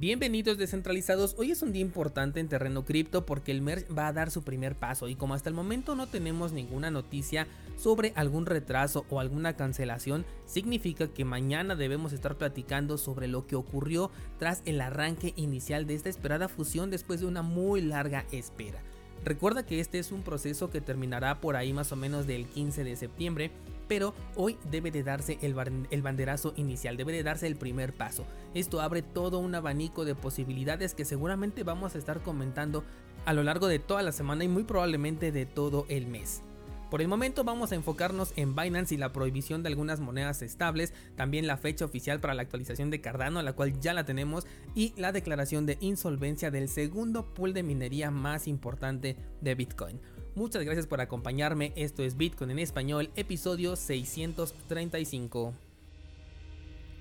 Bienvenidos descentralizados, hoy es un día importante en terreno cripto porque el merge va a dar su primer paso y como hasta el momento no tenemos ninguna noticia sobre algún retraso o alguna cancelación, significa que mañana debemos estar platicando sobre lo que ocurrió tras el arranque inicial de esta esperada fusión después de una muy larga espera. Recuerda que este es un proceso que terminará por ahí más o menos del 15 de septiembre, pero hoy debe de darse el, banderazo inicial, debe de darse el primer paso. Esto abre todo un abanico de posibilidades que seguramente vamos a estar comentando a lo largo de toda la semana y muy probablemente de todo el mes. Por el momento vamos a enfocarnos en Binance y la prohibición de algunas monedas estables, también la fecha oficial para la actualización de Cardano, la cual ya la tenemos, y la declaración de insolvencia del segundo pool de minería más importante de Bitcoin. Muchas gracias por acompañarme, esto es Bitcoin en español, episodio 635.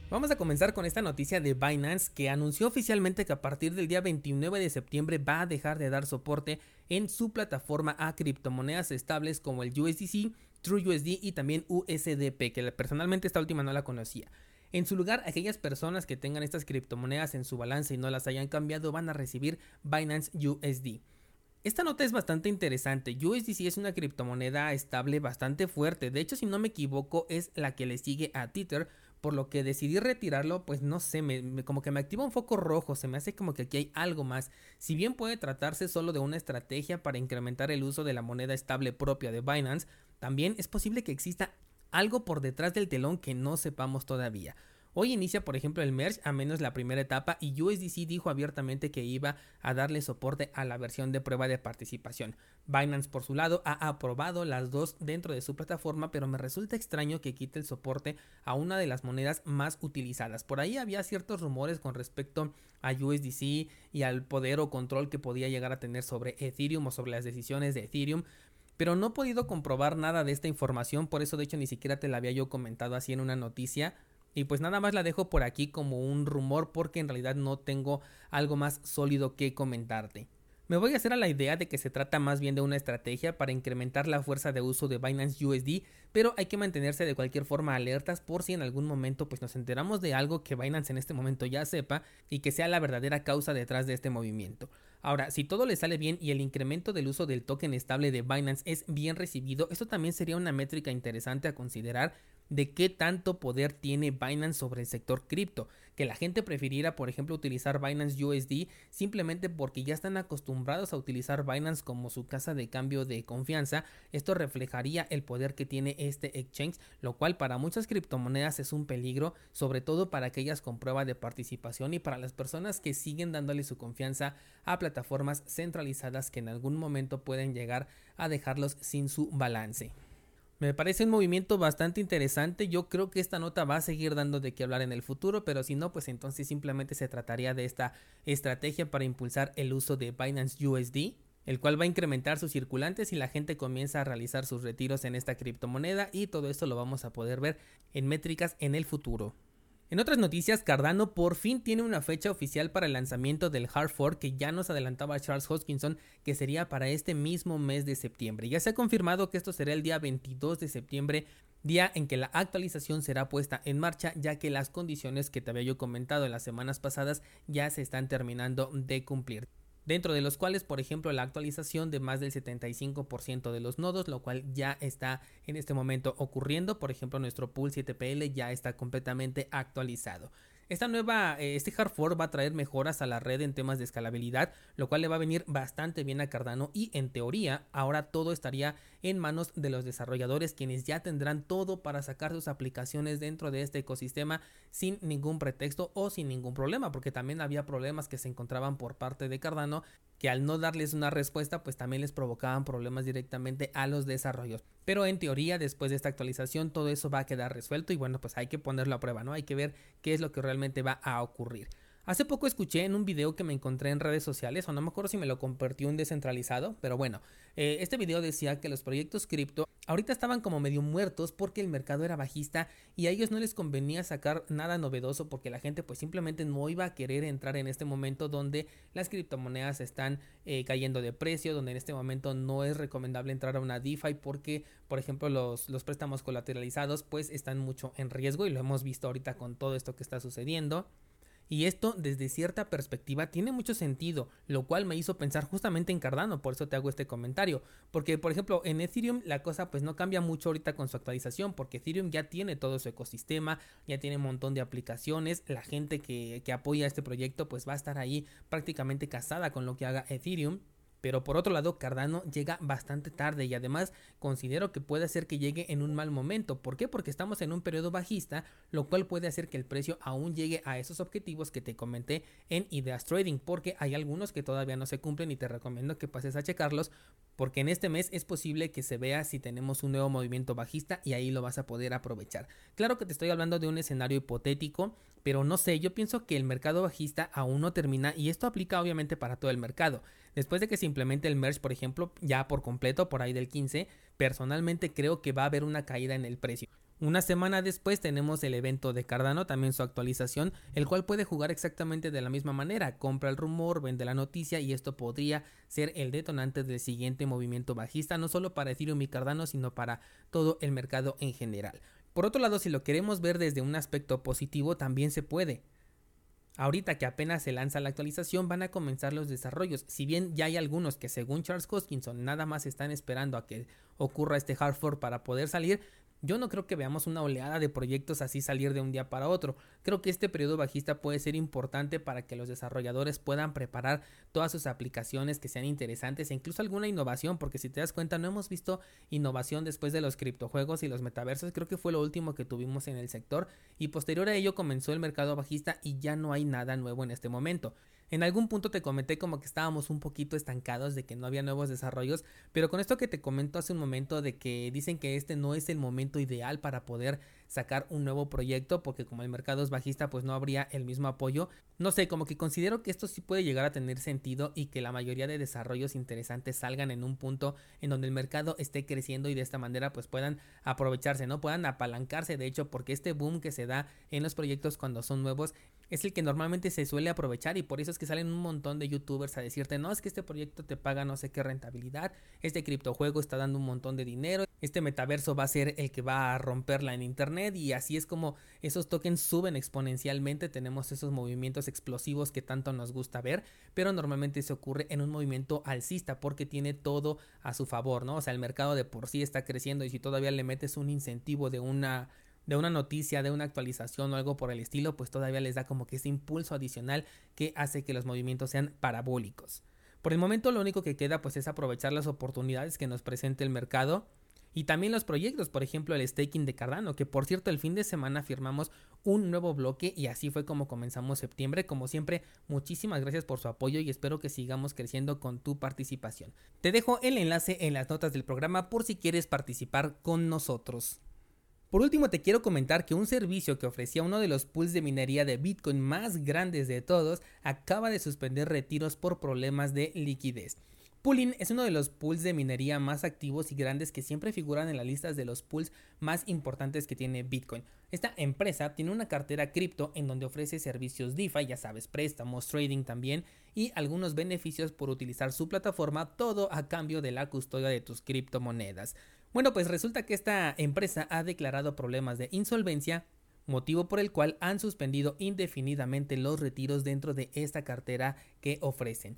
Vamos a comenzar con esta noticia de Binance que anunció oficialmente que a partir del día 29 de septiembre va a dejar de dar soporte en su plataforma a criptomonedas estables como el USDC, TrueUSD y también USDP, que personalmente esta última no la conocía. En su lugar, aquellas personas que tengan estas criptomonedas en su balance y no las hayan cambiado van a recibir Binance USD. Esta nota es bastante interesante. USDC es una criptomoneda estable bastante fuerte. De hecho, si no me equivoco, es la que le sigue a Tether por lo que decidí retirarlo, pues no sé, como que me activa un foco rojo, se me hace como que aquí hay algo más. Si bien puede tratarse solo de una estrategia para incrementar el uso de la moneda estable propia de Binance, también es posible que exista algo por detrás del telón que no sepamos todavía. Hoy inicia, por ejemplo, el merge a menos la primera etapa y USDC dijo abiertamente que iba a darle soporte a la versión de prueba de participación. Binance, por su lado, ha aprobado las dos dentro de su plataforma, pero me resulta extraño que quite el soporte a una de las monedas más utilizadas. Por ahí había ciertos rumores con respecto a USDC y al poder o control que podía llegar a tener sobre Ethereum o sobre las decisiones de Ethereum pero no he podido comprobar nada de esta información, por eso de hecho ni siquiera te la había yo comentado así en una noticia. Y pues nada más la dejo por aquí como un rumor porque en realidad no tengo algo más sólido que comentarte. Me voy a hacer a la idea de que se trata más bien de una estrategia para incrementar la fuerza de uso de Binance USD, pero hay que mantenerse de cualquier forma alertas por si en algún momento pues nos enteramos de algo que Binance en este momento ya sepa y que sea la verdadera causa detrás de este movimiento. Ahora, si todo le sale bien y el incremento del uso del token estable de Binance es bien recibido, esto también sería una métrica interesante a considerar de qué tanto poder tiene Binance sobre el sector cripto, que la gente prefiriera por ejemplo utilizar Binance USD simplemente porque ya están acostumbrados a utilizar Binance como su casa de cambio de confianza, esto reflejaría el poder que tiene este exchange, lo cual para muchas criptomonedas es un peligro, sobre todo para aquellas con prueba de participación y para las personas que siguen dándole su confianza a plataformas centralizadas que en algún momento pueden llegar a dejarlos sin su balance. Me parece un movimiento bastante interesante. Yo creo que esta nota va a seguir dando de qué hablar en el futuro, pero si no, pues entonces simplemente se trataría de esta estrategia para impulsar el uso de Binance USD, el cual va a incrementar sus circulantes y la gente comienza a realizar sus retiros en esta criptomoneda y todo esto lo vamos a poder ver en métricas en el futuro. En otras noticias, Cardano por fin tiene una fecha oficial para el lanzamiento del hard fork que ya nos adelantaba Charles Hoskinson que sería para este mismo mes de septiembre. Ya se ha confirmado que esto será el día 22 de septiembre, día en que la actualización será puesta en marcha ya que las condiciones que te había yo comentado en las semanas pasadas ya se están terminando de cumplir dentro de los cuales, por ejemplo, la actualización de más del 75% de los nodos, lo cual ya está en este momento ocurriendo. Por ejemplo, nuestro pool 7PL ya está completamente actualizado. Esta nueva, eh, este hard fork va a traer mejoras a la red en temas de escalabilidad, lo cual le va a venir bastante bien a Cardano y en teoría ahora todo estaría en manos de los desarrolladores quienes ya tendrán todo para sacar sus aplicaciones dentro de este ecosistema sin ningún pretexto o sin ningún problema, porque también había problemas que se encontraban por parte de Cardano que al no darles una respuesta pues también les provocaban problemas directamente a los desarrollos. Pero en teoría después de esta actualización todo eso va a quedar resuelto y bueno pues hay que ponerlo a prueba, ¿no? Hay que ver qué es lo que realmente va a ocurrir. Hace poco escuché en un video que me encontré en redes sociales, o no me acuerdo si me lo compartió un descentralizado, pero bueno, eh, este video decía que los proyectos cripto ahorita estaban como medio muertos porque el mercado era bajista y a ellos no les convenía sacar nada novedoso porque la gente pues simplemente no iba a querer entrar en este momento donde las criptomonedas están eh, cayendo de precio, donde en este momento no es recomendable entrar a una DeFi porque por ejemplo los, los préstamos colateralizados pues están mucho en riesgo y lo hemos visto ahorita con todo esto que está sucediendo. Y esto desde cierta perspectiva tiene mucho sentido, lo cual me hizo pensar justamente en Cardano, por eso te hago este comentario. Porque por ejemplo en Ethereum la cosa pues no cambia mucho ahorita con su actualización, porque Ethereum ya tiene todo su ecosistema, ya tiene un montón de aplicaciones, la gente que, que apoya este proyecto pues va a estar ahí prácticamente casada con lo que haga Ethereum. Pero por otro lado, Cardano llega bastante tarde y además considero que puede ser que llegue en un mal momento. ¿Por qué? Porque estamos en un periodo bajista, lo cual puede hacer que el precio aún llegue a esos objetivos que te comenté en Ideas Trading, porque hay algunos que todavía no se cumplen y te recomiendo que pases a checarlos, porque en este mes es posible que se vea si tenemos un nuevo movimiento bajista y ahí lo vas a poder aprovechar. Claro que te estoy hablando de un escenario hipotético, pero no sé, yo pienso que el mercado bajista aún no termina y esto aplica obviamente para todo el mercado. Después de que se implemente el merge, por ejemplo, ya por completo, por ahí del 15, personalmente creo que va a haber una caída en el precio. Una semana después tenemos el evento de Cardano, también su actualización, el cual puede jugar exactamente de la misma manera. Compra el rumor, vende la noticia y esto podría ser el detonante del siguiente movimiento bajista, no solo para Ethereum y Cardano, sino para todo el mercado en general. Por otro lado, si lo queremos ver desde un aspecto positivo, también se puede. Ahorita que apenas se lanza la actualización van a comenzar los desarrollos. Si bien ya hay algunos que según Charles Hoskinson nada más están esperando a que ocurra este hard fork para poder salir, yo no creo que veamos una oleada de proyectos así salir de un día para otro. Creo que este periodo bajista puede ser importante para que los desarrolladores puedan preparar todas sus aplicaciones que sean interesantes e incluso alguna innovación, porque si te das cuenta no hemos visto innovación después de los criptojuegos y los metaversos, creo que fue lo último que tuvimos en el sector y posterior a ello comenzó el mercado bajista y ya no hay nada nuevo en este momento. En algún punto te comenté como que estábamos un poquito estancados de que no había nuevos desarrollos, pero con esto que te comento hace un momento de que dicen que este no es el momento ideal para poder sacar un nuevo proyecto porque como el mercado es bajista pues no habría el mismo apoyo. No sé, como que considero que esto sí puede llegar a tener sentido y que la mayoría de desarrollos interesantes salgan en un punto en donde el mercado esté creciendo y de esta manera pues puedan aprovecharse, ¿no? Puedan apalancarse de hecho porque este boom que se da en los proyectos cuando son nuevos es el que normalmente se suele aprovechar y por eso es que salen un montón de youtubers a decirte, no, es que este proyecto te paga no sé qué rentabilidad, este criptojuego está dando un montón de dinero, este metaverso va a ser el que va a romperla en internet y así es como esos tokens suben exponencialmente, tenemos esos movimientos explosivos que tanto nos gusta ver, pero normalmente se ocurre en un movimiento alcista porque tiene todo a su favor, ¿no? O sea, el mercado de por sí está creciendo y si todavía le metes un incentivo de una de una noticia, de una actualización o algo por el estilo, pues todavía les da como que ese impulso adicional que hace que los movimientos sean parabólicos. Por el momento lo único que queda pues es aprovechar las oportunidades que nos presente el mercado y también los proyectos, por ejemplo el staking de Cardano, que por cierto el fin de semana firmamos un nuevo bloque y así fue como comenzamos septiembre. Como siempre, muchísimas gracias por su apoyo y espero que sigamos creciendo con tu participación. Te dejo el enlace en las notas del programa por si quieres participar con nosotros. Por último, te quiero comentar que un servicio que ofrecía uno de los pools de minería de Bitcoin más grandes de todos acaba de suspender retiros por problemas de liquidez. Pooling es uno de los pools de minería más activos y grandes que siempre figuran en las listas de los pools más importantes que tiene Bitcoin. Esta empresa tiene una cartera cripto en donde ofrece servicios DeFi, ya sabes, préstamos, trading también y algunos beneficios por utilizar su plataforma, todo a cambio de la custodia de tus criptomonedas. Bueno, pues resulta que esta empresa ha declarado problemas de insolvencia, motivo por el cual han suspendido indefinidamente los retiros dentro de esta cartera que ofrecen.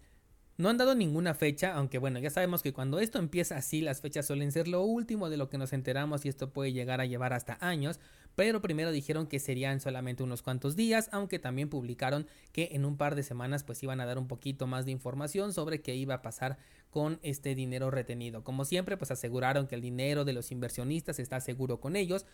No han dado ninguna fecha, aunque bueno, ya sabemos que cuando esto empieza así, las fechas suelen ser lo último de lo que nos enteramos y esto puede llegar a llevar hasta años, pero primero dijeron que serían solamente unos cuantos días, aunque también publicaron que en un par de semanas pues iban a dar un poquito más de información sobre qué iba a pasar con este dinero retenido. Como siempre, pues aseguraron que el dinero de los inversionistas está seguro con ellos,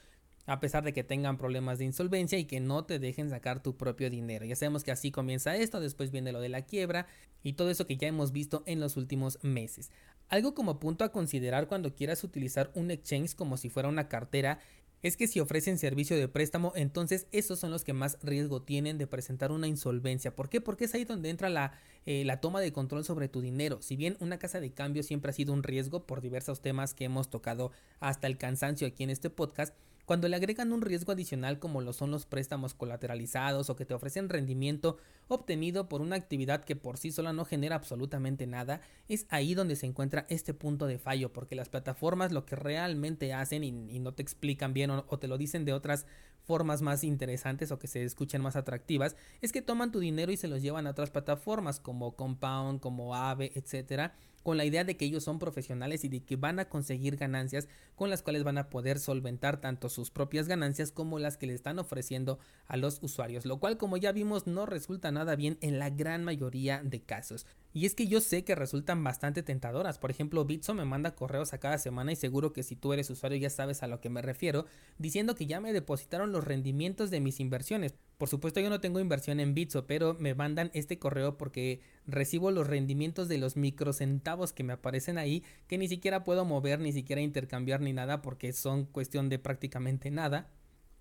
a pesar de que tengan problemas de insolvencia y que no te dejen sacar tu propio dinero. Ya sabemos que así comienza esto, después viene lo de la quiebra y todo eso que ya hemos visto en los últimos meses. Algo como punto a considerar cuando quieras utilizar un exchange como si fuera una cartera es que si ofrecen servicio de préstamo, entonces esos son los que más riesgo tienen de presentar una insolvencia. ¿Por qué? Porque es ahí donde entra la, eh, la toma de control sobre tu dinero. Si bien una casa de cambio siempre ha sido un riesgo por diversos temas que hemos tocado hasta el cansancio aquí en este podcast, Cuando le agregan un riesgo adicional como lo son los préstamos colateralizados o que te ofrecen rendimiento obtenido por una actividad que por sí sola no genera absolutamente nada, es ahí donde se encuentra este punto de fallo, porque las plataformas lo que realmente hacen y, no te explican bien o, o te lo dicen de otras formas más interesantes o que se escuchen más atractivas, es que toman tu dinero y se los llevan a otras plataformas como Compound, como Aave, etcétera con la idea de que ellos son profesionales y de que van a conseguir ganancias con las cuales van a poder solventar tanto sus propias ganancias como las que le están ofreciendo a los usuarios, lo cual como ya vimos no resulta nada bien en la gran mayoría de casos. Y es que yo sé que resultan bastante tentadoras. Por ejemplo, Bitso me manda correos a cada semana y seguro que si tú eres usuario ya sabes a lo que me refiero, diciendo que ya me depositaron los rendimientos de mis inversiones. Por supuesto yo no tengo inversión en Bitso, pero me mandan este correo porque recibo los rendimientos de los microcentavos que me aparecen ahí, que ni siquiera puedo mover, ni siquiera intercambiar ni nada porque son cuestión de prácticamente nada.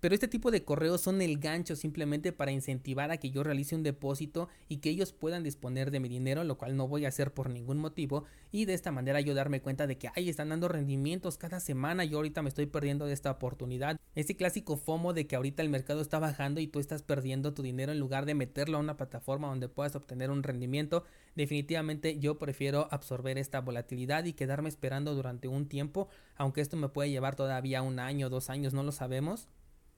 Pero este tipo de correos son el gancho simplemente para incentivar a que yo realice un depósito y que ellos puedan disponer de mi dinero, lo cual no voy a hacer por ningún motivo. Y de esta manera yo darme cuenta de que ahí están dando rendimientos cada semana. Yo ahorita me estoy perdiendo de esta oportunidad. Ese clásico FOMO de que ahorita el mercado está bajando y tú estás perdiendo tu dinero en lugar de meterlo a una plataforma donde puedas obtener un rendimiento. Definitivamente yo prefiero absorber esta volatilidad y quedarme esperando durante un tiempo, aunque esto me puede llevar todavía un año, dos años, no lo sabemos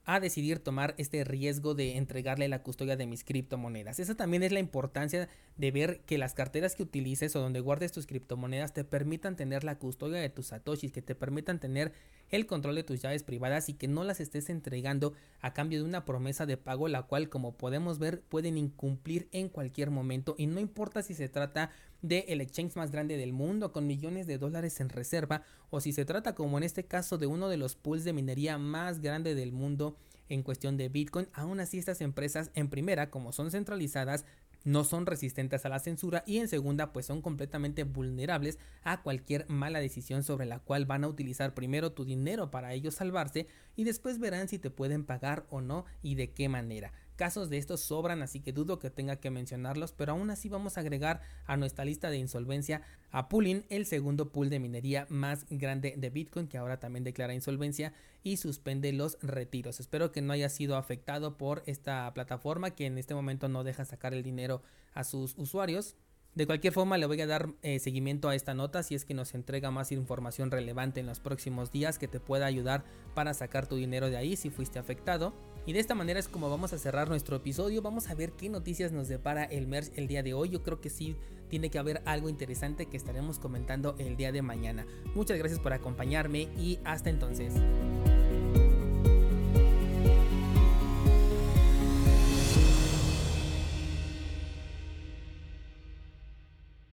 a decidir tomar este riesgo de entregarle la custodia de mis criptomonedas. Esa también es la importancia de ver que las carteras que utilices o donde guardes tus criptomonedas te permitan tener la custodia de tus satoshis, que te permitan tener el control de tus llaves privadas y que no las estés entregando a cambio de una promesa de pago, la cual como podemos ver pueden incumplir en cualquier momento y no importa si se trata de el exchange más grande del mundo con millones de dólares en reserva o si se trata como en este caso de uno de los pools de minería más grande del mundo en cuestión de Bitcoin, aún así estas empresas en primera como son centralizadas no son resistentes a la censura y en segunda pues son completamente vulnerables a cualquier mala decisión sobre la cual van a utilizar primero tu dinero para ellos salvarse y después verán si te pueden pagar o no y de qué manera. Casos de estos sobran, así que dudo que tenga que mencionarlos, pero aún así vamos a agregar a nuestra lista de insolvencia a Pooling, el segundo pool de minería más grande de Bitcoin, que ahora también declara insolvencia y suspende los retiros. Espero que no haya sido afectado por esta plataforma que en este momento no deja sacar el dinero a sus usuarios. De cualquier forma, le voy a dar eh, seguimiento a esta nota si es que nos entrega más información relevante en los próximos días que te pueda ayudar para sacar tu dinero de ahí si fuiste afectado. Y de esta manera es como vamos a cerrar nuestro episodio. Vamos a ver qué noticias nos depara el MERS el día de hoy. Yo creo que sí tiene que haber algo interesante que estaremos comentando el día de mañana. Muchas gracias por acompañarme y hasta entonces.